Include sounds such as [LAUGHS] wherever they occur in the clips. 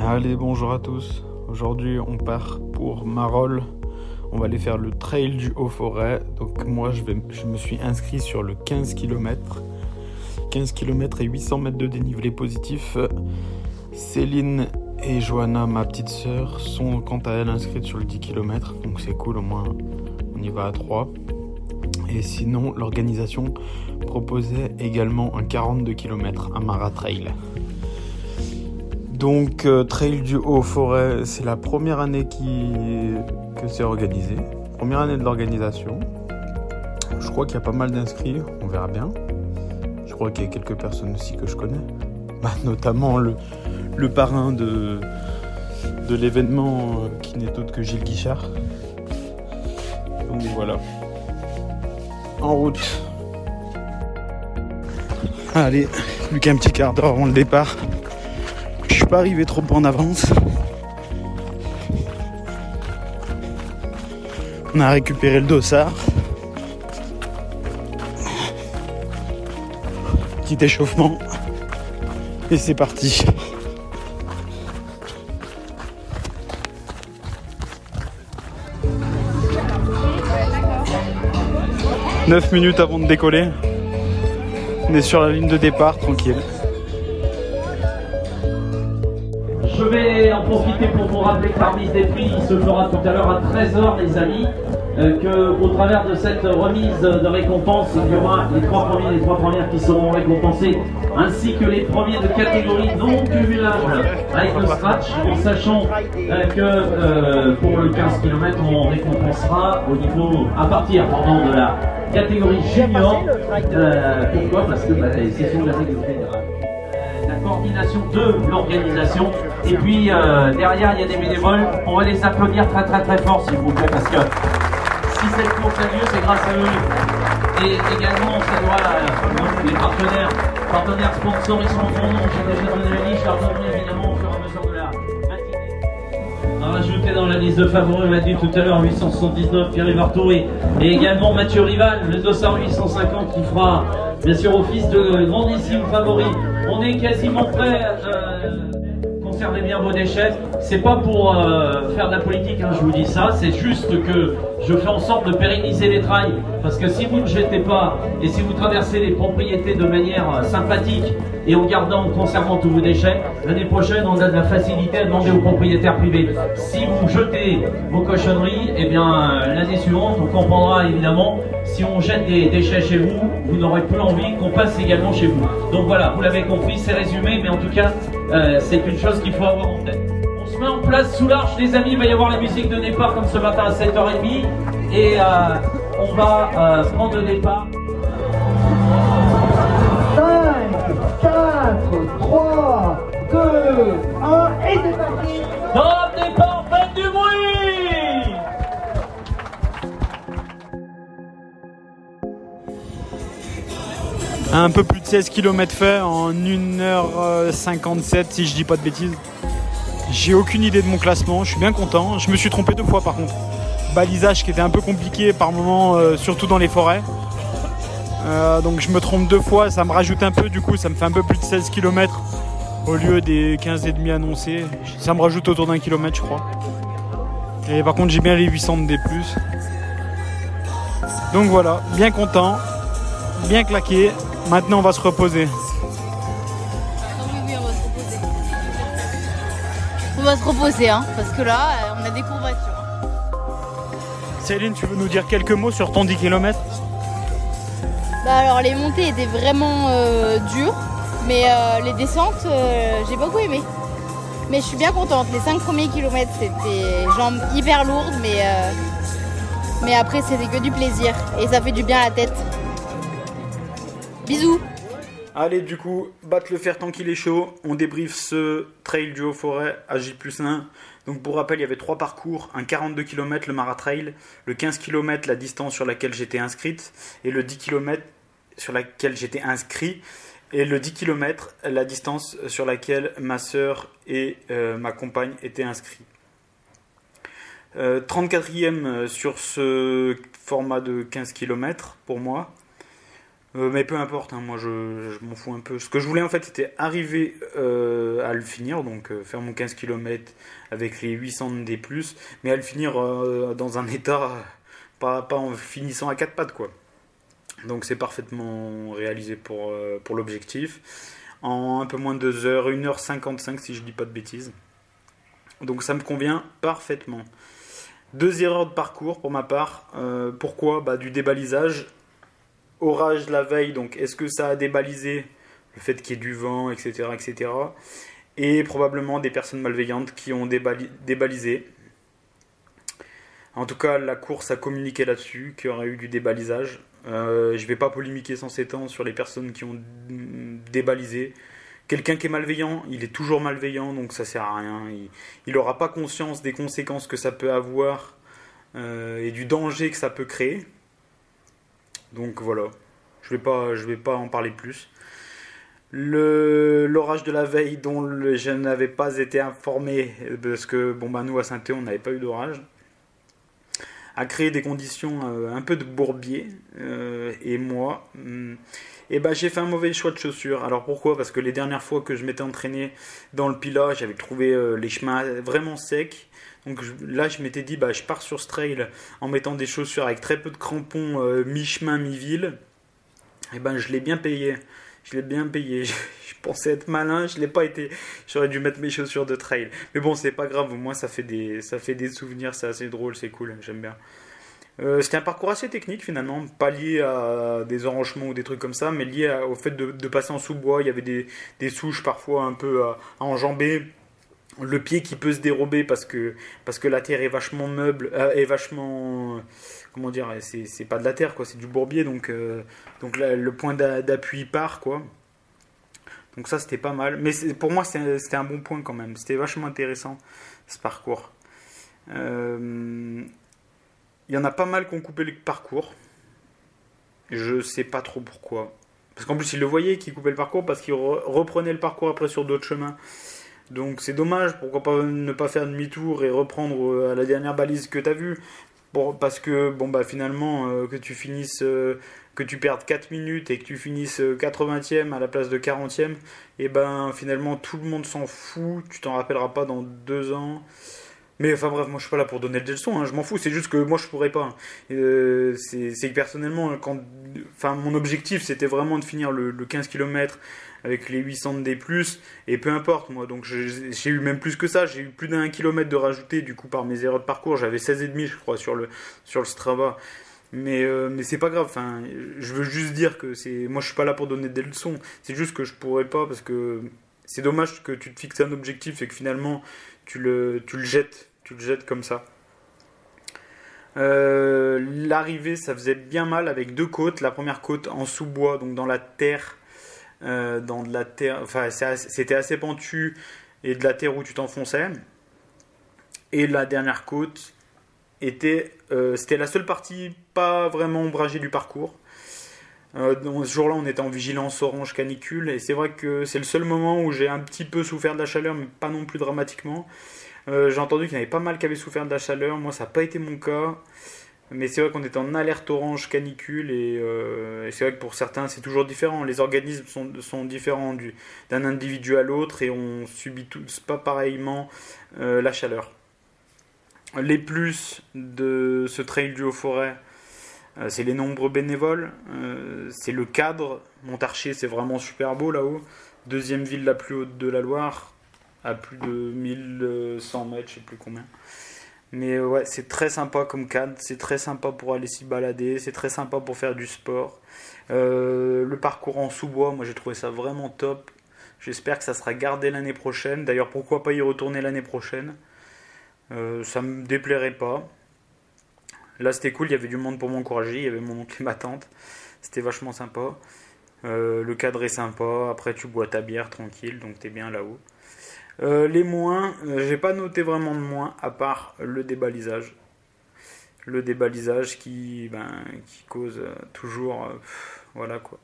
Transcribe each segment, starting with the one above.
Allez, bonjour à tous. Aujourd'hui, on part pour Marolles. On va aller faire le trail du Haut-Forêt. Donc, moi, je, me suis inscrit sur le 15 km. 15 km et 800 mètres de dénivelé positif. Céline et Johanna, ma petite sœur, sont quant à elles inscrites sur le 10 km. Donc, c'est cool, au moins, on y va à 3. Et sinon, l'organisation proposait également un 42 km, un Maratrail. Donc, euh, Trail du Haut-Forêt, c'est la première année que c'est organisé. Première année de l'organisation. Je crois qu'il y a pas mal d'inscrits, on verra bien. Je crois qu'il y a quelques personnes aussi que je connais. [LAUGHS] Bah, notamment le, parrain de, de l'événement euh, qui n'est autre que Gilles Guichard. Donc voilà. En route. Allez, plus qu'un petit quart d'heure avant le départ. Pas arrivé trop en avance. On a récupéré le dossard. Petit échauffement. Et c'est parti. « 9 minutes avant de décoller. On est sur la ligne de départ, tranquille. En profiter pour vous rappeler que la remise des prix se fera tout à l'heure à 13h, les amis. Euh, que au travers de cette remise de récompense, il y aura les trois premiers, les trois premières qui seront récompensés, ainsi que les premiers de catégorie non cumulable avec le scratch, en sachant euh, que euh, pour le 15 km, on récompensera au niveau à partir pardon, de la catégorie junior. Euh, pourquoi? Parce que bah, c'est sur la règle fédérale coordination de l'organisation. Et puis euh, derrière, il y a des bénévoles. On va les applaudir très très très fort, s'il vous plaît, parce que si cette course a lieu, c'est grâce à eux. Et également, doit euh, les partenaires, partenaires sponsors, ils sont nombre. J'ai déjà donné la liste, je leur donnerai évidemment au fur et à mesure de la rajouter dans la liste de favoris, on l'a dit tout à l'heure, 879, Pierre Bartho et, et également Mathieu Rival, le dossard 850 qui fera bien sûr office de grandissime favori. On est quasiment prêt. Euh, conservez bien vos déchets. C'est pas pour euh, faire de la politique, hein, je vous dis ça. C'est juste que je fais en sorte de pérenniser les trails. Parce que si vous ne jetez pas et si vous traversez les propriétés de manière euh, sympathique et en gardant, en conservant tous vos déchets, l'année prochaine, on a de la facilité à demander aux propriétaires privés. Si vous jetez vos cochonneries, eh bien, euh, l'année suivante, on comprendra évidemment si on jette des déchets chez vous, vous n'aurez plus envie qu'on passe également chez vous. Donc voilà, vous l'avez compris, c'est résumé, mais en tout cas, euh, c'est une chose qu'il faut avoir en tête. On se met en place sous l'arche, les amis, il va y avoir la musique de départ comme ce matin à 7h30, et euh, on va euh, prendre le départ. 5, 4, 3, 2, 1, et c'est parti Top départ, faites du bruit Un peu plus de 16 km fait en 1h57 si je dis pas de bêtises. J'ai aucune idée de mon classement, je suis bien content. Je me suis trompé deux fois par contre. Balisage qui était un peu compliqué par moment, euh, surtout dans les forêts. Euh, donc je me trompe deux fois, ça me rajoute un peu du coup, ça me fait un peu plus de 16 km au lieu des 15 et demi annoncés. Ça me rajoute autour d'un kilomètre je crois. Et par contre j'ai bien les 800 de D+. Donc voilà, bien content, bien claqué. Maintenant on va se reposer. On va se reposer. Hein, parce que là, on a des courbatures. Céline, tu veux nous dire quelques mots sur ton 10 km Bah alors, les montées étaient vraiment euh, dures, mais euh, les descentes, euh, j'ai beaucoup aimé. Mais je suis bien contente. Les 5 premiers kilomètres, c'était jambes hyper lourdes, mais, mais après, c'était que du plaisir. Et ça fait du bien à la tête. Bisous Allez, du coup, battre le fer tant qu'il est chaud. On débriefe ce trail du Haut-Forêt à J 1. Donc, pour rappel, il y avait trois parcours un 42 km, le Maratrail, le 15 km, la distance sur laquelle j'étais inscrite, et le 10 km sur laquelle j'étais inscrit, et le 10 km, la distance sur laquelle ma sœur et euh, ma compagne étaient inscrits. Euh, 34e sur ce format de 15 km pour moi. Euh, mais peu importe, hein, moi je, m'en fous un peu. Ce que je voulais en fait c'était arriver euh, à le finir, donc euh, faire mon 15 km avec les 800 D+, mais à le finir dans un état, pas, en finissant à quatre pattes quoi. Donc c'est parfaitement réalisé pour, l'objectif. En un peu moins de 2 heures, 1h55 si je dis pas de bêtises. Donc ça me convient parfaitement. Deux erreurs de parcours pour ma part. Pourquoi? Bah, Du débalisage. Orage la veille, donc est-ce que ça a débalisé Le fait qu'il y ait du vent, etc. etc. Et probablement des personnes malveillantes qui ont débali- débalisé. En tout cas, la course a communiqué là-dessus, qu'il y aurait eu du débalisage. Euh, je vais pas polémiquer sans s'étendre sur les personnes qui ont débalisé. Quelqu'un qui est malveillant, il est toujours malveillant, donc ça sert à rien. Il n'aura pas conscience des conséquences que ça peut avoir euh, et du danger que ça peut créer. Donc voilà, je vais pas, vais pas en parler plus. L'orage de la veille dont je n'avais pas été informé, parce que bon bah nous à saint on n'avait pas eu d'orage, a créé des conditions euh, un peu de bourbier. euh, et moi, hum, et ben j'ai fait un mauvais choix de chaussures. Alors pourquoi? Parce que les dernières fois que je m'étais entraîné dans le Pila, j'avais trouvé euh, les chemins vraiment secs. Donc là, je m'étais dit, bah, je pars sur ce trail en mettant des chaussures avec très peu de crampons, euh, mi-chemin, mi-ville. Et ben je l'ai bien payé. Je l'ai bien payé. [LAUGHS] Je, je pensais être malin, je l'ai pas été. J'aurais dû mettre mes chaussures de trail. Mais bon, c'est pas grave. Au moins, ça fait des, ça fait des souvenirs. C'est assez drôle, c'est cool. J'aime bien. Euh, C'était un parcours assez technique finalement, pas lié à des enrochements ou des trucs comme ça, mais lié au fait de, passer en sous-bois. Il y avait des, des souches parfois un peu à, à enjamber. Le pied qui peut se dérober parce que, parce que la terre est vachement meuble, euh, est vachement. Comment dire C'est c'est pas de la terre, quoi, c'est du bourbier, donc, euh, donc le point d'a- d'appui part, quoi. Donc ça, c'était pas mal. Mais pour moi, c'était c'était un bon point quand même. C'était vachement intéressant, ce parcours. Euh, Il y en a pas mal qui ont coupé le parcours. Je sais pas trop pourquoi. Parce qu'en plus, ils le voyaient qu'ils coupaient le parcours parce qu'ils re- reprenaient le parcours après sur d'autres chemins. Donc c'est dommage, pourquoi pas ne pas faire demi-tour et reprendre euh, à la dernière balise que tu as vue Parce que bon bah finalement euh, que tu finisses euh, que tu perdes 4 minutes et que tu finisses euh, 80e à la place de 40e, et ben finalement tout le monde s'en fout, tu t'en rappelleras pas dans deux ans. Mais enfin bref, moi je suis pas là pour donner des leçons, hein, je m'en fous, c'est juste que moi je pourrais pas. Euh, c'est personnellement, quand, enfin mon objectif c'était vraiment de finir le, le 15 km avec les 800 de D+, et peu importe moi, donc j'ai eu même plus que ça, j'ai eu plus d'un kilomètre de rajouté du coup par mes erreurs de parcours, j'avais 16,5 je crois sur le, sur le Strava. Mais, euh, mais c'est pas grave, enfin, je veux juste dire que. Moi je suis pas là pour donner des leçons, c'est juste que je pourrais pas parce que c'est dommage que tu te fixes un objectif et que finalement tu le, jettes, tu le jettes comme ça. Euh, L'arrivée, ça faisait bien mal avec deux côtes. La première côte en sous-bois, donc dans la terre, euh, dans enfin c'était assez pentu et de la terre où tu t'enfonçais. Et la dernière côte était, euh, c'était la seule partie pas vraiment ombragée du parcours. Euh, ce jour-là, on était en vigilance orange canicule et c'est vrai que c'est le seul moment où j'ai un petit peu souffert de la chaleur, mais pas non plus dramatiquement. Euh, j'ai entendu qu'il y en avait pas mal qui avaient souffert de la chaleur. Moi, ça n'a pas été mon cas. Mais c'est vrai qu'on était en alerte orange canicule et, euh, c'est vrai que pour certains c'est toujours différent. Les organismes sont, différents du- d'un individu à l'autre et on subit tous pas pareillement la chaleur. Les plus de ce trail du Haut-Forêt, c'est les nombreux bénévoles, euh, c'est le cadre. Montarcher, c'est vraiment super beau là-haut. Deuxième ville la plus haute de la Loire, à plus de 1100 mètres, je sais plus combien. Mais euh, ouais, c'est très sympa comme cadre, c'est très sympa pour aller s'y balader, c'est très sympa pour faire du sport. Euh, le parcours en sous-bois, moi j'ai trouvé ça vraiment top. J'espère que ça sera gardé l'année prochaine. D'ailleurs, pourquoi pas y retourner l'année prochaine? Euh, Ça me déplairait pas. Là, c'était cool, il y avait du monde pour m'encourager, il y avait mon oncle et ma tante. C'était vachement sympa. Euh, le cadre est sympa, après tu bois ta bière tranquille, donc t'es bien là-haut. Euh, les moins, euh, j'ai pas noté vraiment de moins, à part le débalisage. Le débalisage qui, ben, qui cause toujours. voilà quoi.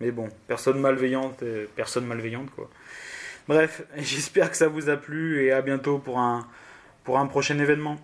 Mais bon, personne malveillante, personne malveillante quoi. Bref, [LAUGHS] j'espère que ça vous a plu et à bientôt pour un, pour un prochain événement.